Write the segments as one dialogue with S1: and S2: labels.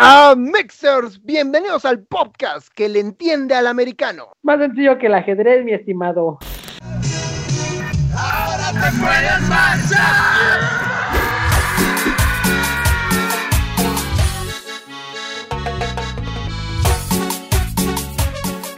S1: Ah, Mixers, bienvenidos al podcast que le entiende al americano.
S2: Más sencillo que el ajedrez, mi estimado.
S3: Ahora te puedes marchar.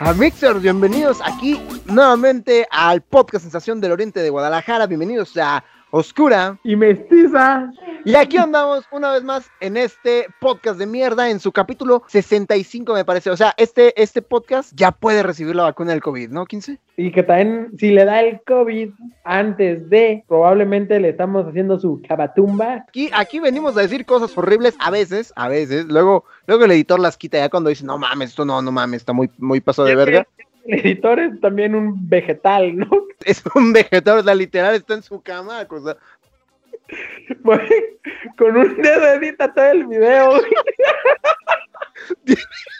S1: Ah, Mixers, bienvenidos aquí nuevamente al podcast Sensación del Oriente de Guadalajara. Bienvenidos a Oscura.
S2: Y mestiza.
S1: Y aquí andamos una vez más en este podcast de mierda, en su capítulo 65 me parece. O sea, este, este podcast ya puede recibir la vacuna del COVID, ¿no, 15?
S2: Y que también, si le da el COVID antes de, probablemente le estamos haciendo su cabatumba.
S1: Aquí, aquí venimos a decir cosas horribles a veces, a veces. Luego, luego el editor las quita ya cuando dice, no mames, esto no, no mames, está muy, muy pasado de verga.
S2: El editor es también un vegetal, ¿no?
S1: Es un vegetal, o sea, literal está en su cama, cosa.
S2: Con un dedo edita todo el video.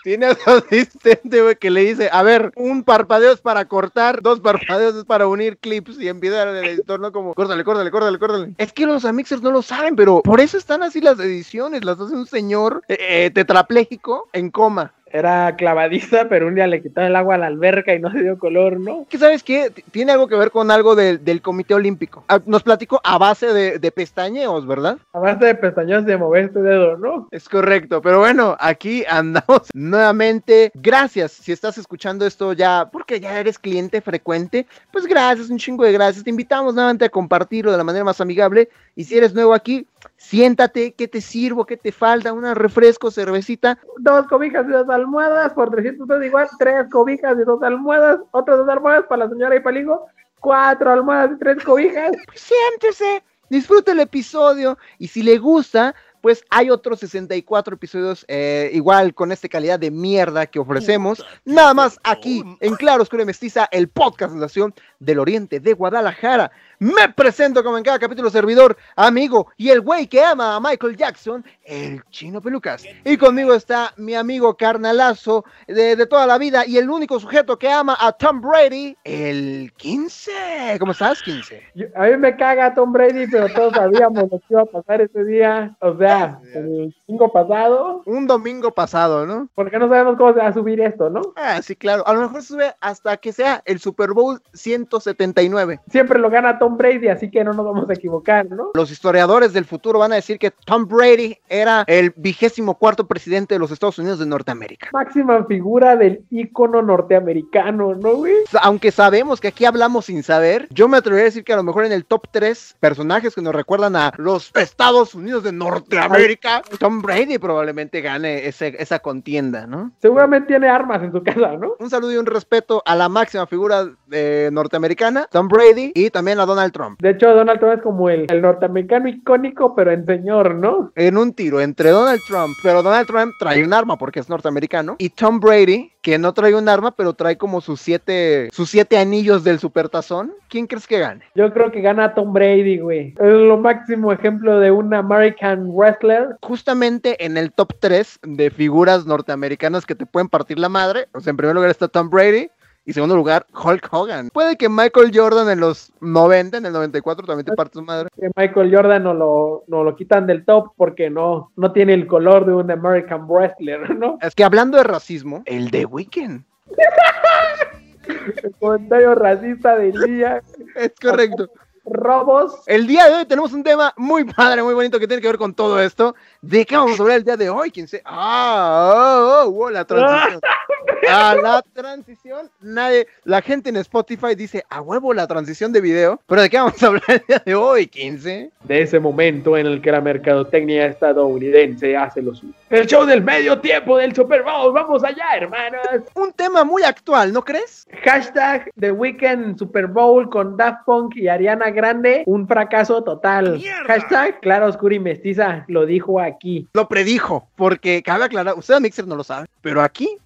S1: Tiene a su asistente, güey, que le dice, a ver, un parpadeo es para cortar, dos parpadeos es para unir clips y enviar al editor, ¿no? Como, córtale, córtale, córtale, córtale. Es que los amixers no lo saben, pero por eso están así las ediciones, las hace un señor eh, eh, tetrapléjico en coma.
S2: Era clavadiza, pero un día le quitaron el agua a la alberca y no se dio color, ¿no?
S1: ¿Qué sabes qué? Tiene algo que ver con algo del- del Comité Olímpico. Ah, Nos platicó a base de, de pestañeos, ¿verdad?
S2: A base de pestañas de mover este dedo, ¿no?
S1: Es correcto, pero bueno, aquí andamos nuevamente. Gracias si estás escuchando esto ya, porque ya eres cliente frecuente, pues gracias, un chingo de gracias. Te invitamos nuevamente a compartirlo de la manera más amigable. Y si eres nuevo aquí, siéntate, ¿qué te sirvo? ¿Qué te falta? Un refresco, cervecita.
S2: Dos cobijas y dos almohadas, por 300 pesos igual, tres cobijas y dos almohadas, otras dos almohadas para la señora y hijo, cuatro almohadas y tres cobijas.
S1: Pues siéntese, disfruta el episodio. Y si le gusta, pues hay otros 64 episodios eh, igual con esta calidad de mierda que ofrecemos. Nada más aquí en Claro Oscuro y Mestiza, el podcast nación del Oriente de Guadalajara. Me presento como en cada capítulo servidor, amigo y el güey que ama a Michael Jackson, el chino pelucas. Y conmigo está mi amigo carnalazo de, de toda la vida y el único sujeto que ama a Tom Brady, el 15. ¿Cómo estás, 15?
S2: Yo- a mí me caga Tom Brady, pero todos sabíamos lo que iba a pasar ese día, o sea, el domingo pasado,
S1: Un domingo pasado, ¿no?
S2: porque no sabemos cómo se va a subir esto, ¿no?
S1: Ah, sí, claro. A lo mejor sube hasta que sea el Super Bowl 179.
S2: Siempre lo gana Tom Brady, así que no nos vamos a equivocar, ¿no?
S1: Los historiadores del futuro van a decir que Tom Brady era el vigésimo cuarto presidente de los Estados Unidos de Norteamérica.
S2: Máxima figura del ícono norteamericano, ¿no, güey?
S1: Aunque sabemos que aquí hablamos sin saber, yo me atrevería a decir que a lo mejor en el top 3 personajes que nos recuerdan a los Estados Unidos de Norteamérica, Tom Brady probablemente gane ese- esa contienda, ¿no?
S2: Seguramente tiene armas en su casa, ¿no?
S1: Un saludo y un respeto a la máxima figura eh, norteamericana, Tom Brady, y también a Donald Trump.
S2: De hecho, Donald Trump es como el, el norteamericano icónico, pero en señor, ¿no?
S1: En un tiro entre Donald Trump, pero Donald Trump trae un arma porque es norteamericano, y Tom Brady, que no trae un arma, pero trae como sus siete, sus siete anillos del supertazón. ¿Quién crees que gane?
S2: Yo creo que gana Tom Brady, güey. Es lo máximo ejemplo de un American wrestler.
S1: Justamente en el top 3 de figuras norteamericanas que te pueden partir la madre, o sea, en primer lugar está Tom Brady. Y segundo lugar, Hulk Hogan. Puede que Michael Jordan en los 90, en el 94 también te parte su madre.
S2: Que Michael Jordan no lo, no lo quitan del top porque no, no tiene el color de un American wrestler, ¿no?
S1: Es que hablando de racismo, el de Weekend.
S2: El comentario racista del día.
S1: Es correcto.
S2: Robos.
S1: El día de hoy tenemos un tema muy padre, muy bonito que tiene que ver con todo esto. ¿De qué vamos a hablar el día de hoy? ¿Quién se... Ah, oh, oh, oh, la transición. A la transición, nadie, la gente en Spotify dice, a huevo la transición de video. Pero ¿de qué vamos a hablar el día de hoy, 15?
S2: De ese momento en el que la mercadotecnia estadounidense hace lo suyo. El show del medio tiempo del Super Bowl. Vamos allá, hermanas.
S1: Un tema muy actual, ¿no crees?
S2: Hashtag The Weekend Super Bowl con Daft Punk y Ariana Grande, un fracaso total.
S3: ¡Mierda!
S2: Hashtag Clara Oscura y Mestiza, lo dijo aquí.
S1: Lo predijo, porque cabe aclarar, ustedes Mixer no lo saben, pero aquí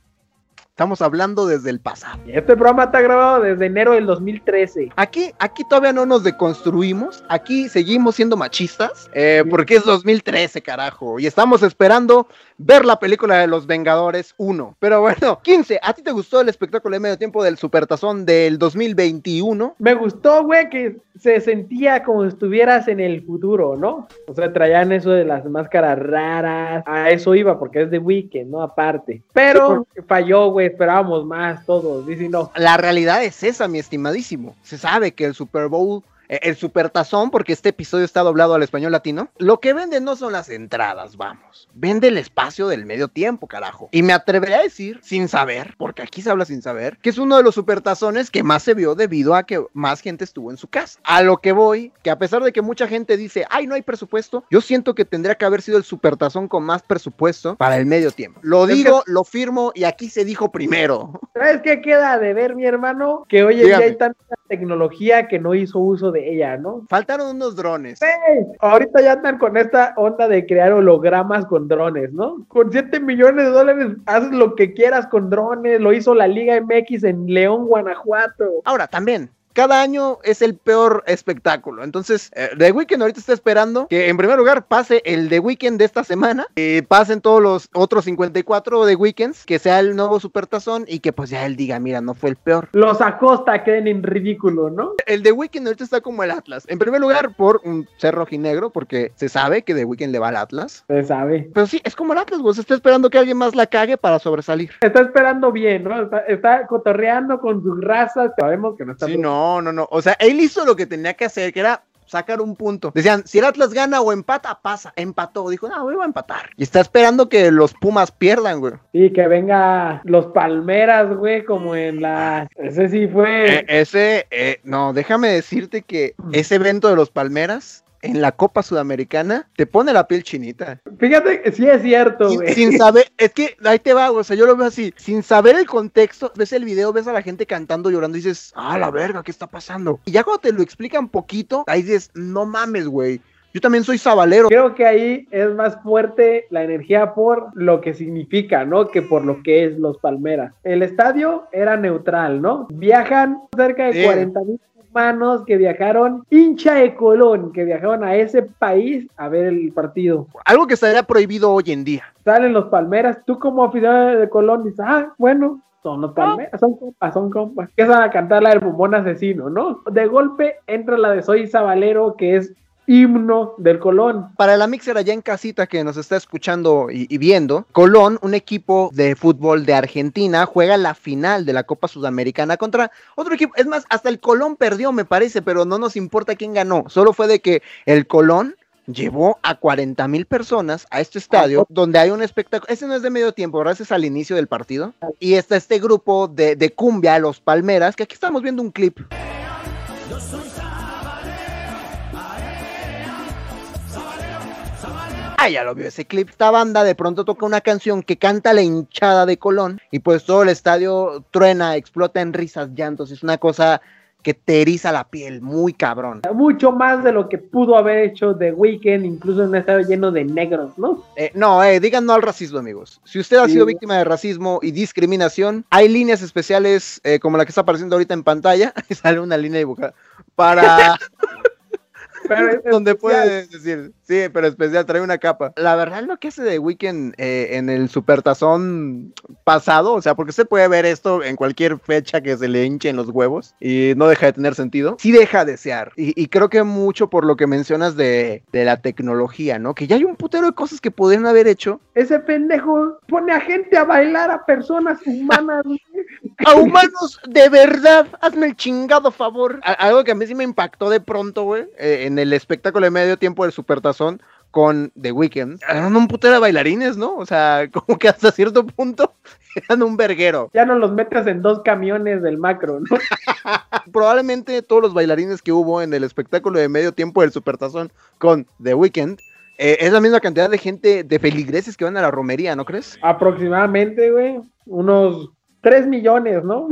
S1: Estamos hablando desde el pasado.
S2: Este programa está grabado desde enero del 2013.
S1: Aquí, aquí todavía no nos deconstruimos. Aquí seguimos siendo machistas. eh, porque es 2013, carajo. Y estamos esperando ver la película de Los Vengadores 1. Pero bueno, 15. ¿A ti te gustó el espectáculo de medio tiempo del Supertazón del 2021?
S2: Me gustó, güey, que se sentía como si estuvieras en el futuro, ¿no? O sea, traían eso de las máscaras raras. A eso iba, porque es de Weekend, ¿no? Aparte. Pero falló, güey. Esperábamos más todos. Dice no.
S1: La realidad es esa, mi estimadísimo. Se sabe que el Super Bowl, el Supertazón, porque este episodio está doblado al español latino, lo que vende no son las entradas, vamos. Vende el espacio del medio tiempo, carajo. Y me atreveré a decir, sin saber, porque aquí se habla sin saber, que es uno de los Supertazones que más se vio debido a que más gente estuvo en su casa. A lo que voy, que a pesar de que mucha gente dice, ay, no hay presupuesto, yo siento que tendría que haber sido el Supertazón con más presupuesto para el medio tiempo. Lo
S2: Es que-
S1: digo, lo firmo y aquí se dijo primero.
S2: ¿Sabes qué queda de ver, mi hermano? Que hoy en día hay tanta tecnología que no hizo uso de ella, ¿no?
S1: Faltaron unos drones.
S2: Ey, ahorita ya andan con esta onda de crear hologramas con drones, ¿no? Con 7 millones de dólares haces lo que quieras con drones, lo hizo la Liga MX en León, Guanajuato.
S1: Ahora, también, cada año es el peor espectáculo. Entonces, eh, The Weeknd ahorita está esperando que en primer lugar pase el The Weeknd de esta semana, que pasen todos los otros 54 The Weekends, que sea el nuevo Supertazón y que pues ya él diga, mira, no fue el peor.
S2: Los Acosta queden en ridículo, ¿no?
S1: El The Weeknd ahorita está como el Atlas. En primer lugar, por un ser rojinegro, porque se sabe que The Weeknd le va al Atlas.
S2: Se sabe.
S1: Pero sí, es como el Atlas. Se está esperando que alguien más la cague para sobresalir.
S2: Está esperando bien, ¿no? Está, está cotorreando con sus razas. Sabemos que no está
S1: Sí, no, no, no. O sea, él hizo lo que tenía que hacer, que era sacar un punto. Decían, si el Atlas gana o empata, pasa. Empató. Dijo, no, voy a empatar. Y está esperando que los Pumas pierdan, güey.
S2: Y que venga los Palmeras, güey, como en la... Ese sí fue...
S1: Eh, ese, eh, no, déjame decirte que ese evento de los Palmeras en la Copa Sudamericana te pone la piel chinita.
S2: Fíjate que sí es cierto,
S1: Sin,
S2: güey.
S1: sin saber, es que ahí te va, güey, o sea, yo lo veo así, sin saber el contexto, ves el video, ves a la gente cantando, llorando y dices, ah, la verga, ¿qué está pasando? Y ya cuando te lo explican poquito, ahí dices, no mames, güey, yo también soy sabalero.
S2: Creo que ahí es más fuerte la energía por lo que significa, ¿no? Que por lo que es los Palmeras. El estadio era neutral, ¿no? Viajan cerca de
S1: Sí.
S2: 40 mil humanos que viajaron, hincha de Colón, que viajaron a ese país a ver el partido.
S1: Algo que estaría prohibido hoy en día.
S2: Salen los Palmeras, tú como aficionado de Colón dices, ah, bueno. Son los Palmeras, son compas, son compas. Empiezan a cantar la del bombón asesino, ¿no? De golpe entra la de Soy Sabalero, que es himno del Colón.
S1: Para la mixer allá en casita que nos está escuchando y, y viendo, Colón, un equipo de fútbol de Argentina, juega la final de la Copa Sudamericana contra otro equipo. Es más, hasta el Colón perdió, me parece, pero no nos importa quién ganó. Solo fue de que el Colón llevó a 40 mil personas a este estadio donde hay un espectáculo. Ese no es de medio tiempo, ¿verdad? Ese es al inicio del partido. Y está este grupo de, de cumbia, los Palmeras, que aquí estamos viendo un clip. Ah, ya lo vio ese clip. Esta banda de pronto toca una canción que canta la hinchada de Colón y pues todo el estadio truena, explota en risas, llantos. Es una cosa que te eriza la piel, muy cabrón.
S2: mucho más de lo que pudo haber hecho The Weeknd, incluso en un estadio lleno de negros, ¿no?
S1: Eh, no, eh, digan no al racismo, amigos. Si usted ha
S2: Sí.
S1: sido víctima de racismo y discriminación, hay líneas especiales eh, como la que está apareciendo ahorita en pantalla. Sale una línea dibujada para
S2: Pero es
S1: donde puede decir, sí, pero especial, trae una capa. La verdad, lo que hace de Weekend eh, en el supertazón pasado, o sea, porque se puede ver esto en cualquier fecha que se le hinchen los huevos y no deja de tener sentido, sí deja de desear. Y, y creo que mucho por lo que mencionas de, de la tecnología, ¿no? Que ya hay un putero de cosas que pudieron haber hecho
S2: Ese pendejo pone a gente a bailar a personas humanas.
S1: a humanos de verdad, hazme el chingado favor. A- algo que a mí sí me impactó de pronto, güey, eh, en el espectáculo de medio tiempo del Supertazón con The Weeknd. Eran un putero de bailarines, ¿no? O sea, como que hasta cierto punto eran un verguero.
S2: Ya no los metes en dos camiones del macro, ¿no?
S1: Probablemente todos los bailarines que hubo en el espectáculo de medio tiempo del Supertazón con The Weeknd eh, es la misma cantidad de gente, de feligreses que van a la romería, ¿no crees?
S2: Aproximadamente, güey, unos 3 millones, ¿no?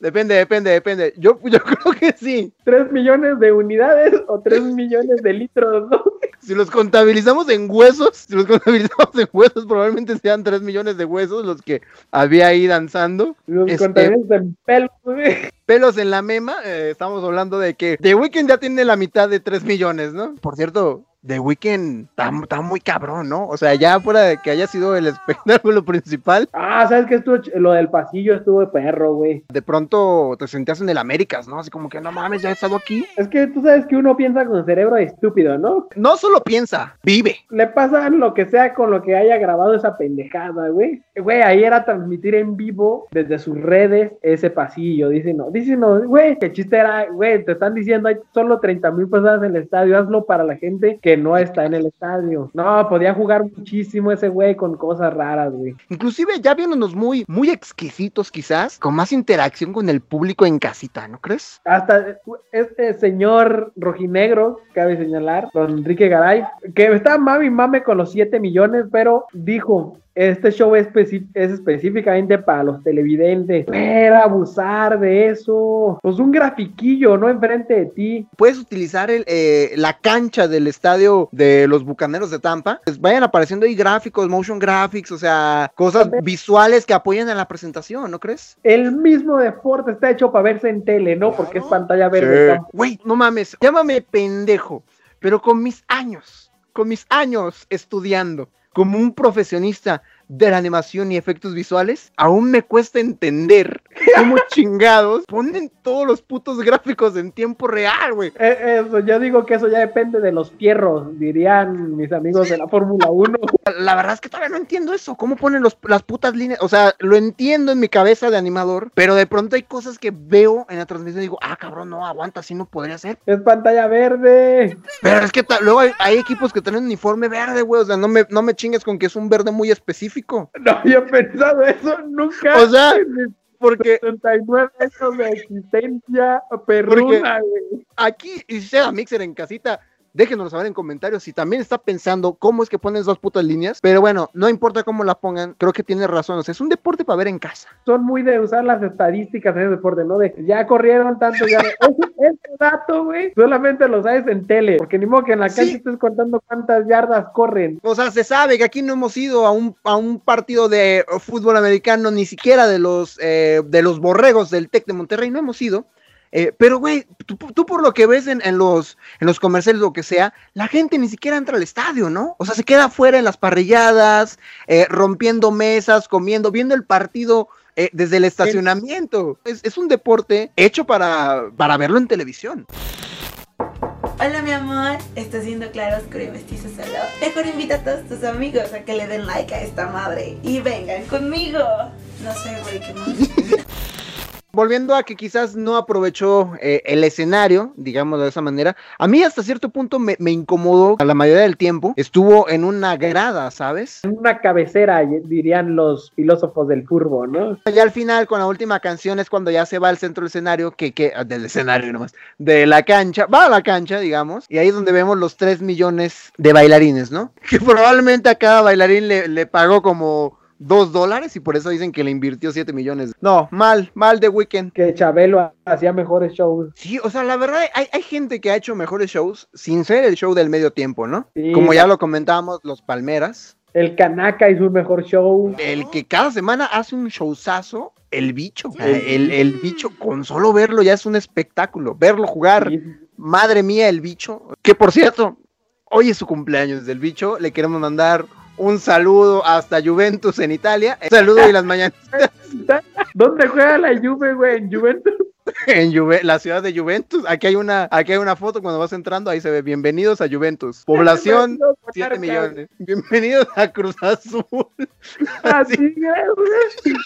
S1: Depende, depende, depende. Yo, yo creo que sí.
S2: 3 millones de unidades o 3 millones de litros, ¿no?
S1: si los contabilizamos en huesos, si los contabilizamos en huesos, probablemente sean 3 millones de huesos los que había ahí danzando.
S2: Los
S1: Este-
S2: contabilizamos en pelos, güey.
S1: Pelos en la mema, eh, estamos hablando de que The Weeknd ya tiene la mitad de 3 millones, ¿no? Por cierto, The Weeknd está, muy cabrón, ¿no? O sea, ya fuera de que haya sido el espectáculo principal,
S2: Ah, ¿sabes qué estuvo? Lo del pasillo estuvo de perro, güey.
S1: de pronto te sentías en el Américas, ¿no? Así como que no mames, ya he estado aquí.
S2: Es que tú sabes que uno piensa con cerebro estúpido, ¿no?
S1: No solo piensa, vive.
S2: Le pasa lo que sea con lo que haya grabado esa pendejada, güey. Güey, ahí era transmitir en vivo desde sus redes ese pasillo. Dicen, no, dicen, no, güey, que chiste era, güey, te están diciendo, hay solo 30 mil personas en el estadio, hazlo para la gente que no está en el estadio. No, podía jugar muchísimo ese güey con cosas raras, güey.
S1: Inclusive ya viéndonos muy, muy exquisitos quizás, con más interacción con el público en casita, ¿no crees?
S2: Hasta este señor rojinegro, cabe señalar, don Enrique Garay, que está mami mame con los 7 millones, pero dijo, este show es, específicamente para los televidentes. Era abusar de eso. Pues un grafiquillo, ¿no? Enfrente de ti.
S1: Puedes utilizar el, eh, la cancha del estadio de los Bucaneros de Tampa. Pues vayan apareciendo ahí gráficos, motion graphics, o sea, cosas visuales que apoyen a la presentación, ¿no crees?
S2: El mismo deporte está hecho para verse en tele, ¿no? Porque es pantalla verde.
S1: Güey, no mames, llámame pendejo, pero con mis años, con mis años estudiando como un profesionista de la animación y efectos visuales, aún me cuesta entender cómo chingados ponen todos los putos gráficos en tiempo real, güey.
S2: Eh, Eso, yo digo que eso ya depende de los fierros, dirían mis amigos de la Fórmula 1.
S1: La verdad es que todavía no entiendo eso, cómo ponen los, las putas líneas, o sea, lo entiendo en mi cabeza de animador, pero de pronto hay cosas que veo en la transmisión y digo, ah, cabrón, no, aguanta, así no podría ser.
S2: Es pantalla verde.
S1: Pero es que luego hay, hay equipos que tienen uniforme verde, güey. O sea, no me, no me chingues con que es un verde muy específico.
S2: No había pensado eso nunca.
S1: O sea, Porque
S2: 79 años de existencia perruna, güey.
S1: aquí, y si se da Mixer en casita, déjenos saber en comentarios si también está pensando cómo es que ponen esas putas líneas. Pero bueno, no importa cómo la pongan, creo que tiene razón. O sea, es un deporte para ver en casa.
S2: Son muy de usar las estadísticas en el deporte, ¿no? De ya corrieron tanto, ya. Ese, ese dato, güey, solamente lo sabes en tele. Porque ni modo que en la
S1: Sí.
S2: cancha estés contando cuántas yardas corren.
S1: O sea, se sabe que aquí no hemos ido a un, a un partido de fútbol americano, ni siquiera de los, eh, de los borregos del TEC de Monterrey, no hemos ido. Eh, pero, güey, tú, por lo que ves en, los, en los comerciales, lo que sea, la gente ni siquiera entra al estadio, ¿no? O sea, se queda afuera en las parrilladas, eh, rompiendo mesas, comiendo, viendo el partido eh, desde el estacionamiento. Es, es un deporte hecho para, para verlo en televisión.
S4: Hola mi amor, estás viendo Claro Oscuro y Mestizo Solo. Mejor invita a todos tus amigos a que le den like a esta madre y vengan conmigo. No sé, güey, qué más.
S1: Volviendo a que quizás no aprovechó eh, el escenario, digamos de esa manera, a mí hasta cierto punto me, me incomodó a la mayoría del tiempo. Estuvo en una grada, ¿sabes?
S2: Una cabecera, dirían los filósofos del furbo, ¿no?
S1: Ya al final, con la última canción, es cuando ya se va al centro del escenario, que, que ah, del escenario nomás, de la cancha, va a la cancha, digamos, y ahí es donde vemos los 3 millones de bailarines, ¿no? Que probablemente a cada bailarín le, le pagó como 2 dólares y por eso dicen que le invirtió 7 millones. No, mal, mal de Weekend.
S2: Que Chabelo hacía mejores shows.
S1: Sí, o sea, la verdad, hay, hay gente que ha hecho mejores shows sin ser el show del medio tiempo, ¿no?
S2: Sí.
S1: Como ya lo comentábamos, los Palmeras.
S2: El Kanaka hizo un mejor show.
S1: El que cada semana hace un showzazo, el bicho. El, el bicho, con solo verlo ya es un espectáculo. Verlo jugar, madre mía, el bicho. Que por cierto, hoy es su cumpleaños del bicho. Le queremos mandar un saludo hasta Juventus en Italia. Un saludo y las mañanas
S2: ¿Dónde juega la Juve, güey? En Juventus.
S1: en Juve- la ciudad de Juventus. Aquí hay una, aquí hay una foto cuando vas entrando, ahí se ve. Bienvenidos a Juventus. Población 7 millones. Bienvenidos a Cruz Azul.
S2: Así es, güey.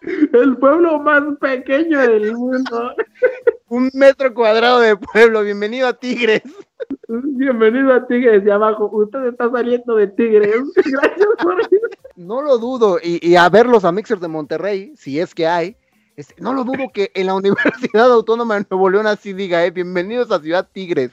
S2: El pueblo más pequeño del mundo.
S1: Un metro cuadrado de pueblo. Bienvenido a Tigres.
S2: Bienvenido a Tigres de abajo. Usted está saliendo de Tigres. Gracias por
S1: No lo dudo. Y, y a ver los a Mixers de Monterrey, si es que hay. este, no lo dudo que en la Universidad Autónoma de Nuevo León así diga, eh, bienvenidos a Ciudad Tigres.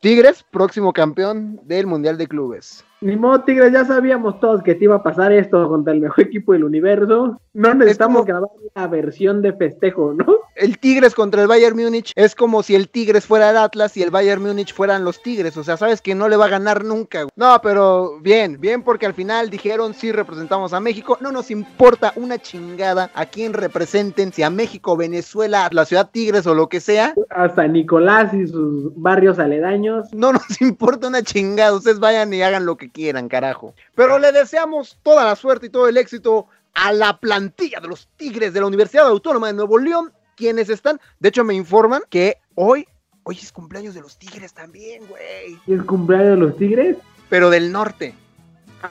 S1: Tigres, próximo campeón del Mundial de Clubes.
S2: Ni modo, Tigres, ya sabíamos todos que te iba a pasar esto contra el mejor equipo del universo. No necesitamos
S1: como-
S2: grabar la versión de festejo, ¿no?
S1: El Tigres contra el Bayern Múnich es como si el Tigres fuera el Atlas y el Bayern Múnich fueran los Tigres. O sea, sabes que no le va a ganar nunca. No, pero bien, bien, porque al final dijeron sí representamos a México. No nos importa una chingada a quién representen, si a México, Venezuela, la ciudad Tigres o lo que sea.
S2: Hasta Nicolás y sus barrios aledaños.
S1: No nos importa una chingada. Ustedes vayan y hagan lo que quieran, carajo. Pero le deseamos toda la suerte y todo el éxito a la plantilla de los Tigres de la Universidad Autónoma de Nuevo León, quienes están, de hecho me informan que hoy, hoy es cumpleaños de los Tigres también, güey.
S2: ¿Y el cumpleaños de los Tigres?
S1: Pero del norte.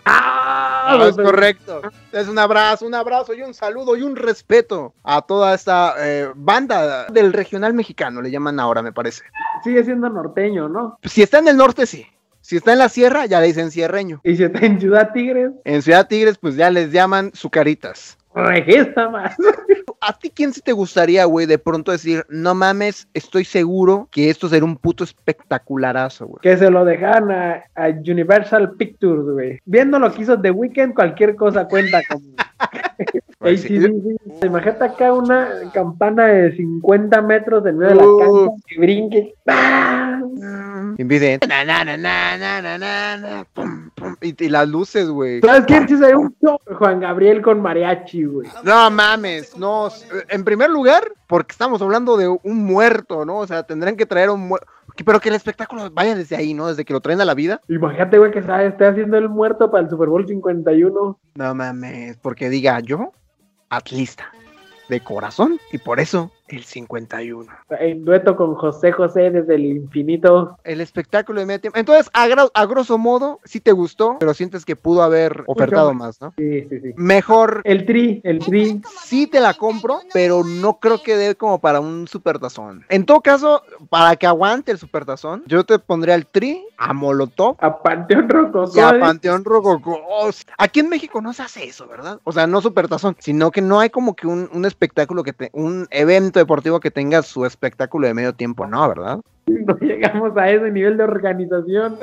S2: ¡Ah!
S1: Ah, es correcto. Es un abrazo, un abrazo y un saludo y un respeto a toda esta eh, banda del regional mexicano, le llaman ahora, me parece.
S2: Sigue siendo norteño, ¿no?
S1: Si está en el norte, sí. Si está en la sierra, ya le dicen sierreño.
S2: Y si está en Ciudad Tigres,
S1: En Ciudad Tigres, pues ya les llaman sucaritas.
S2: regesta más.
S1: ¿A ti quién sí te gustaría, güey, de pronto decir, no mames, estoy seguro que esto será un puto espectacularazo, güey?
S2: Que se lo dejan a, a Universal Pictures, güey. Viendo lo que hizo The Weeknd, cualquier cosa cuenta como.
S1: Pues sí.
S2: Imagínate acá una campana de 50 metros en medio de la cancha que brinque. ¡Ah!
S1: Inviden. Y, y, las luces, güey.
S2: ¿Sabes qué? Hay un Juan Gabriel con mariachi, güey.
S1: No mames, no. En primer lugar, porque estamos hablando de un muerto, ¿no? O sea, tendrán que traer un muerto. Pero que el espectáculo vaya desde ahí, ¿no? Desde que lo traen a la vida.
S2: Imagínate, güey, que esté haciendo el muerto para el Super Bowl 51.
S1: No mames, porque diga yo, atlista, de corazón, y por eso el 51.
S2: En dueto con José José desde el infinito.
S1: El espectáculo de medio tiempo. Entonces, a, grosso modo, sí te gustó, pero sientes que pudo haber ofertado más, ¿no?
S2: Sí, sí, sí.
S1: Mejor,
S2: El tri, el tri.
S1: sí te la compro, pero no creo que dé como para un supertazón. En todo caso, para que aguante el supertazón, yo te pondría al Tri, a Molotov
S2: A Panteón Rococó.
S1: y a Panteón Rococó. Aquí en México no se hace eso, ¿verdad? O sea, no supertazón, sino que no hay como que un, un espectáculo que te, un evento deportivo que tenga su espectáculo de medio tiempo, no, ¿verdad?
S2: No llegamos a ese nivel de organización.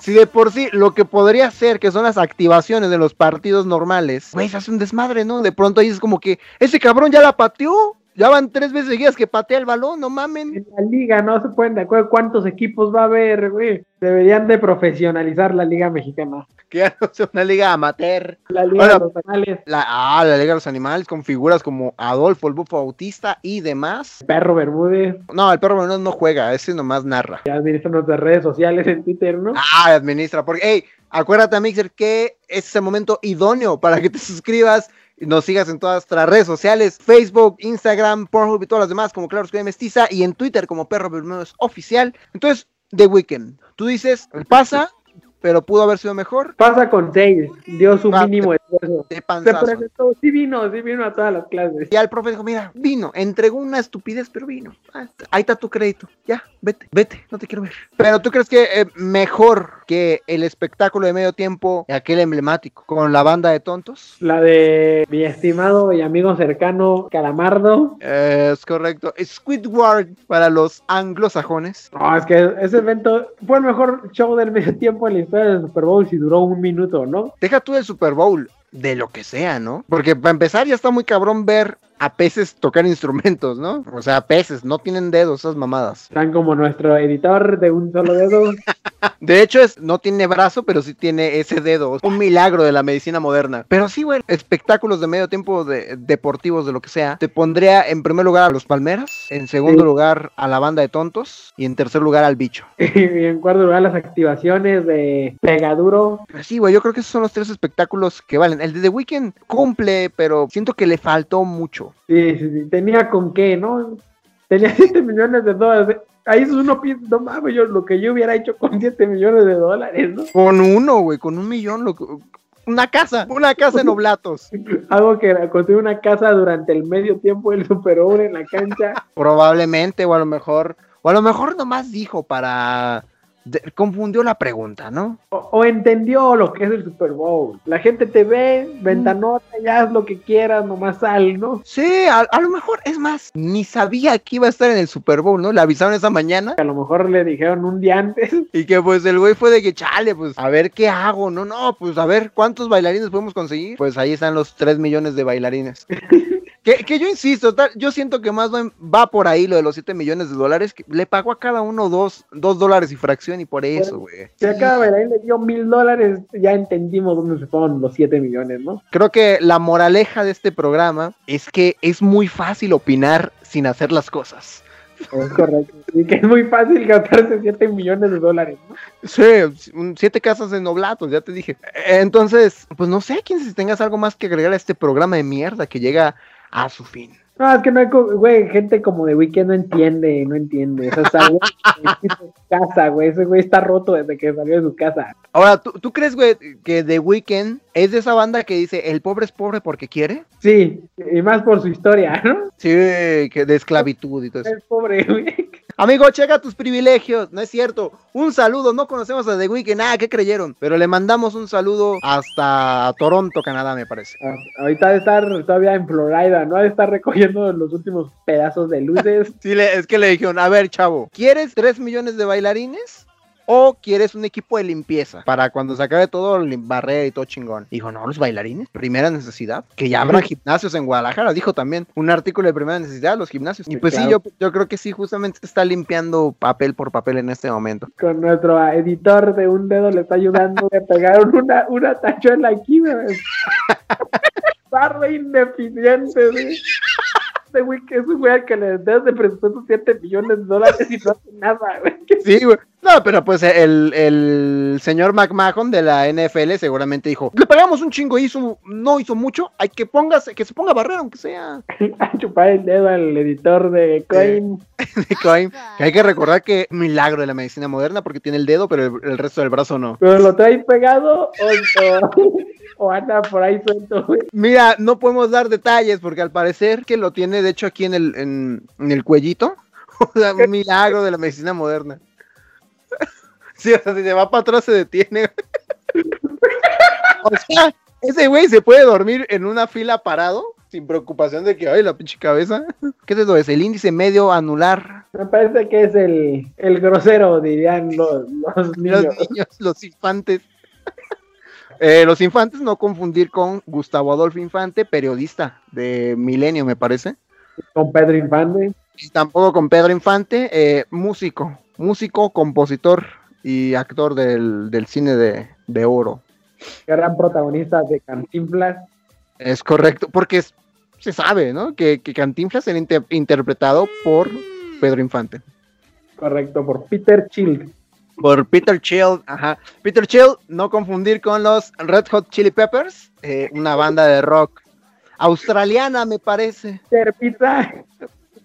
S1: Si de por sí lo que podría ser que son las activaciones de los partidos normales, güey, se hace un desmadre, ¿no? De pronto ahí es como que ese cabrón ya la pateó. Ya van tres veces seguidas que patea el balón, no mamen.
S2: En la liga no se pueden de acuerdo cuántos equipos va a haber, güey. Deberían de profesionalizar la liga mexicana.
S1: Que ya no sea una liga amateur.
S2: La liga de los anales.
S1: La, ah, la Liga de los Animales con figuras como Adolfo, el bufo autista y demás.
S2: Perro Bermúdez.
S1: No, el perro Bermúdez no juega, ese nomás narra.
S2: Ya administra nuestras redes sociales en Twitter, ¿no?
S1: Ah, administra, porque, hey, acuérdate, Mixer, que es el momento idóneo para que te suscribas y nos sigas en todas nuestras redes sociales, Facebook, Instagram, Pornhub y todas las demás, como Claro Oscura Mestiza, y en Twitter como Perro Bermúdez Oficial. Entonces, The Weeknd, tú dices, pasa, pero pudo haber sido mejor,
S2: Pasa con seis. Dio su mínimo
S1: de
S2: Se
S1: panzazo.
S2: presentó. Sí vino, sí vino a todas las clases.
S1: Y al profe dijo, mira, vino, entregó una estupidez, pero vino. Ah, ahí está tu crédito. Ya, vete, vete, no te quiero ver. Pero tú crees que eh, mejor que el espectáculo de medio tiempo, aquel emblemático, con la banda de tontos.
S2: La de mi estimado y amigo cercano Calamardo.
S1: Es correcto. Squidward para los anglosajones.
S2: No, es que ese evento fue el mejor show del medio tiempo en la historia del Super Bowl si duró un minuto, ¿no?
S1: Deja tú el Super Bowl, de lo que sea, ¿no? Porque para empezar ya está muy cabrón ver a peces tocar instrumentos, ¿no? O sea, peces, no tienen dedos, esas mamadas.
S2: Están como nuestro editor de un solo dedo.
S1: De hecho, es, no tiene brazo, pero sí tiene ese dedo. Un milagro de la medicina moderna. Pero sí, güey, espectáculos de medio tiempo de, deportivos, de lo que sea. Te pondría en primer lugar a los Palmeras, en segundo
S2: Sí.
S1: lugar a la banda de tontos y en tercer lugar al bicho.
S2: y en cuarto lugar las activaciones de Pegaduro.
S1: Pero sí, güey, yo creo que esos son los tres espectáculos que valen. El de The Weeknd cumple, pero siento que le faltó mucho.
S2: Sí, sí, sí. Tenía con qué, ¿no? Tenía 7 millones de dólares. Ahí es uno piensa, no mames, yo lo que yo hubiera hecho con 7 millones de dólares, ¿no?
S1: Con uno, güey, con un millón, lo que- una casa, una casa en Oblatos.
S2: Algo que era construir una casa durante el medio tiempo del Super en la cancha.
S1: Probablemente, o a lo mejor, o a lo mejor nomás dijo para, de- confundió la pregunta, ¿no?
S2: O, o entendió lo que es el Super Bowl. La gente te ve, ventanota, ya haz lo que quieras, nomás sal, ¿no?
S1: Sí, a, a lo mejor, es más, ni sabía que iba a estar en el Super Bowl, ¿no? Le avisaron esa mañana
S2: A lo mejor le dijeron un día antes.
S1: y que pues el güey fue de que, chale, pues a ver qué hago, no, no, pues a ver cuántos bailarines podemos conseguir. Pues ahí están los 3 millones de bailarines. que, que yo insisto, yo siento que más va- por ahí lo de los 7 millones de dólares, que le pagó a cada uno dos, dos dólares y fracción y por eso, güey.
S2: Si a cada bailarín le dio mil dólares, ya entendimos dónde se fueron los siete millones, ¿no?
S1: Creo que la moraleja de este programa es que es muy fácil opinar sin hacer las cosas.
S2: Es correcto. Y que es muy fácil gastarse 7 millones de dólares, ¿no?
S1: Sí, un- siete casas en Oblatos, ya te dije. Entonces, pues no sé, quién si tengas algo más que agregar a este programa de mierda que llega a su fin.
S2: No, es que no hay, güey, gente como de Weekend no entiende, no entiende. O sea, su casa, güey, ese güey está roto desde que salió de su casa.
S1: Ahora, ¿tú, tú crees, güey, que The Weeknd es de esa banda que dice el pobre es pobre porque quiere?
S2: Sí, y más por su historia, ¿no?
S1: Sí, que de esclavitud y todo eso.
S2: Es pobre, güey.
S1: Amigo, checa tus privilegios, no es cierto. Un saludo, no conocemos a The Weeknd, nada, ¿qué creyeron? Pero le mandamos un saludo hasta Toronto, Canadá, me parece.
S2: Ah, Ahorita de estar todavía en Florida, ¿no? De estar recogiendo los últimos pedazos de luces.
S1: Sí, es que le dijeron, a ver, chavo, ¿quieres 3 millones de bailarines? ¿O quieres un equipo de limpieza? Para cuando se acabe todo, barrer y todo chingón. Dijo, no, los bailarines, primera necesidad. Que ya habrá gimnasios en Guadalajara, dijo también. Un artículo de primera necesidad, los gimnasios. Y pues sí, yo, yo creo que sí, justamente está limpiando papel por papel en este momento.
S2: Con nuestro editor de un dedo le está ayudando a pegar una, una tachuela aquí, güey. Barra ineficiente, güey. Este güey que es un güey al que le das de presupuesto 7 millones de dólares y no hace nada, güey.
S1: Sí, güey. No, pero pues el, el señor McMahon de la NFL seguramente dijo, le pagamos un chingo, hizo, no hizo mucho, hay que póngase, que se ponga a barrer, aunque sea.
S2: A chupar el dedo al editor de Coin.
S1: de Coin. Que hay que recordar que milagro de la medicina moderna porque tiene el dedo, pero el, el resto del brazo no.
S2: Pero lo traes pegado o, o, o anda por ahí suelto, güey.
S1: Mira, no podemos dar detalles porque al parecer que lo tiene de hecho aquí en el, en, en el cuellito. O sea, un milagro de la medicina moderna. Sí, o sea, si se va para atrás se detiene. O sea, ese güey se puede dormir en una fila parado sin preocupación de que, ay, la pinche cabeza. ¿Qué es eso? Es el índice medio anular.
S2: Me parece que es el, el grosero, dirían los, los niños.
S1: Los niños, los infantes. Eh, los infantes, no confundir con Gustavo Adolfo Infante, periodista de Milenio, me parece.
S2: Con Pedro Infante.
S1: Y tampoco con Pedro Infante, eh, músico, músico, compositor y actor del, del cine de, de oro.
S2: gran protagonista de Cantinflas.
S1: Es correcto, porque es- se sabe, ¿no? Que, que Cantinflas era inter- interpretado por Pedro Infante.
S2: Correcto, por Peter Child.
S1: Por Peter Chill, ajá. Peter Chill, no confundir con los Red Hot Chili Peppers, eh, una banda de rock australiana, me parece.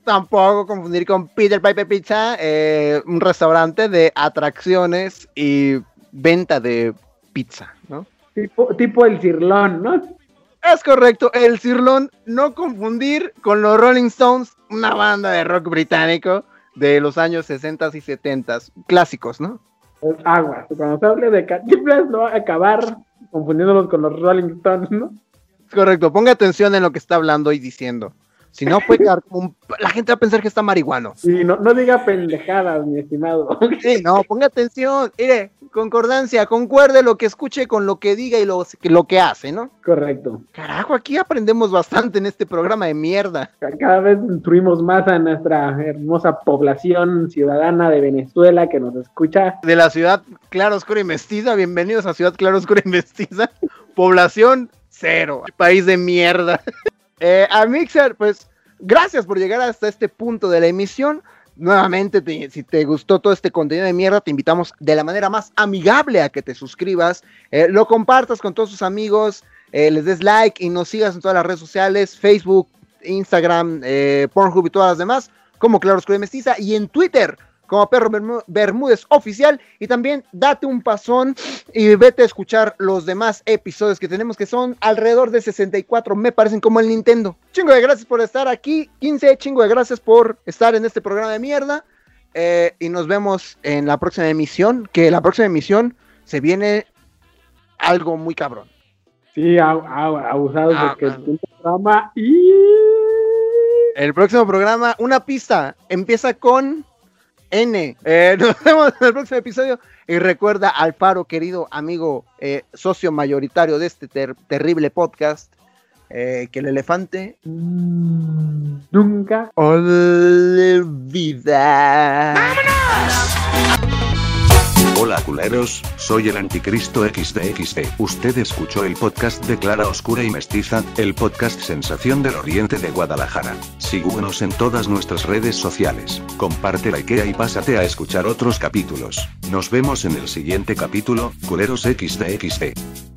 S1: Tampoco confundir con Peter Piper Pizza, eh, un restaurante de atracciones y venta de pizza, ¿no?
S2: Tipo, tipo el cirlón, ¿no?
S1: Es correcto, el Cirlón, no confundir con los Rolling Stones, una banda de rock británico de los años 60 y 70, clásicos, ¿no?
S2: Es agua. Cuando se hable de Cantinflas, no va a acabar confundiéndolos con los Rolling Stones, ¿no?
S1: Es correcto, ponga atención en lo que está hablando y diciendo. Si no, puede quedar como un... La gente va a pensar que está marihuano.
S2: Y no, no diga pendejadas, mi estimado.
S1: Sí, no, ponga atención. Mire, concordancia, concuerde lo que escuche con lo que diga y lo, lo que hace, ¿no?
S2: Correcto.
S1: Carajo, aquí aprendemos bastante en este programa de mierda.
S2: Cada vez instruimos más a nuestra hermosa población ciudadana de Venezuela que nos escucha.
S1: De la ciudad Claro Oscura y Mestiza, bienvenidos a Ciudad Claro Oscura y Mestiza. Población cero, país de mierda. Eh, a Mixer, pues gracias por llegar hasta este punto de la emisión. Nuevamente, te- si te gustó todo este contenido de mierda, te invitamos de la manera más amigable a que te suscribas, eh, lo compartas con todos tus amigos, eh, les des like y nos sigas en todas las redes sociales, Facebook, Instagram, eh, Pornhub y todas las demás, como Claro Oscura y Mestiza, y en Twitter, como Perro Bermúdez Oficial, y también date un pasón y vete a escuchar los demás episodios que tenemos, que son alrededor de 64, me parecen como el Nintendo. Chingo de gracias por estar aquí, 15, chingo de gracias por estar en este programa de mierda. eh, y nos vemos en la próxima emisión, que la próxima emisión se viene algo muy cabrón.
S2: Sí, abusado
S1: Ah,
S2: porque es un programa y...
S1: El próximo programa, una pista, empieza con N. Eh, nos vemos en el próximo episodio. Y recuerda al Faro, querido amigo, eh, socio mayoritario de este ter- terrible podcast, eh, que el elefante
S2: Mm, Nunca.
S1: olvida.
S5: Hola culeros, soy el anticristo XDXD. Usted escuchó el podcast de Clara Oscura y Mestiza, el podcast sensación del oriente de Guadalajara. Síguenos en todas nuestras redes sociales. Comparte la IKEA y pásate a escuchar otros capítulos. Nos vemos en el siguiente capítulo, culeros XDXD.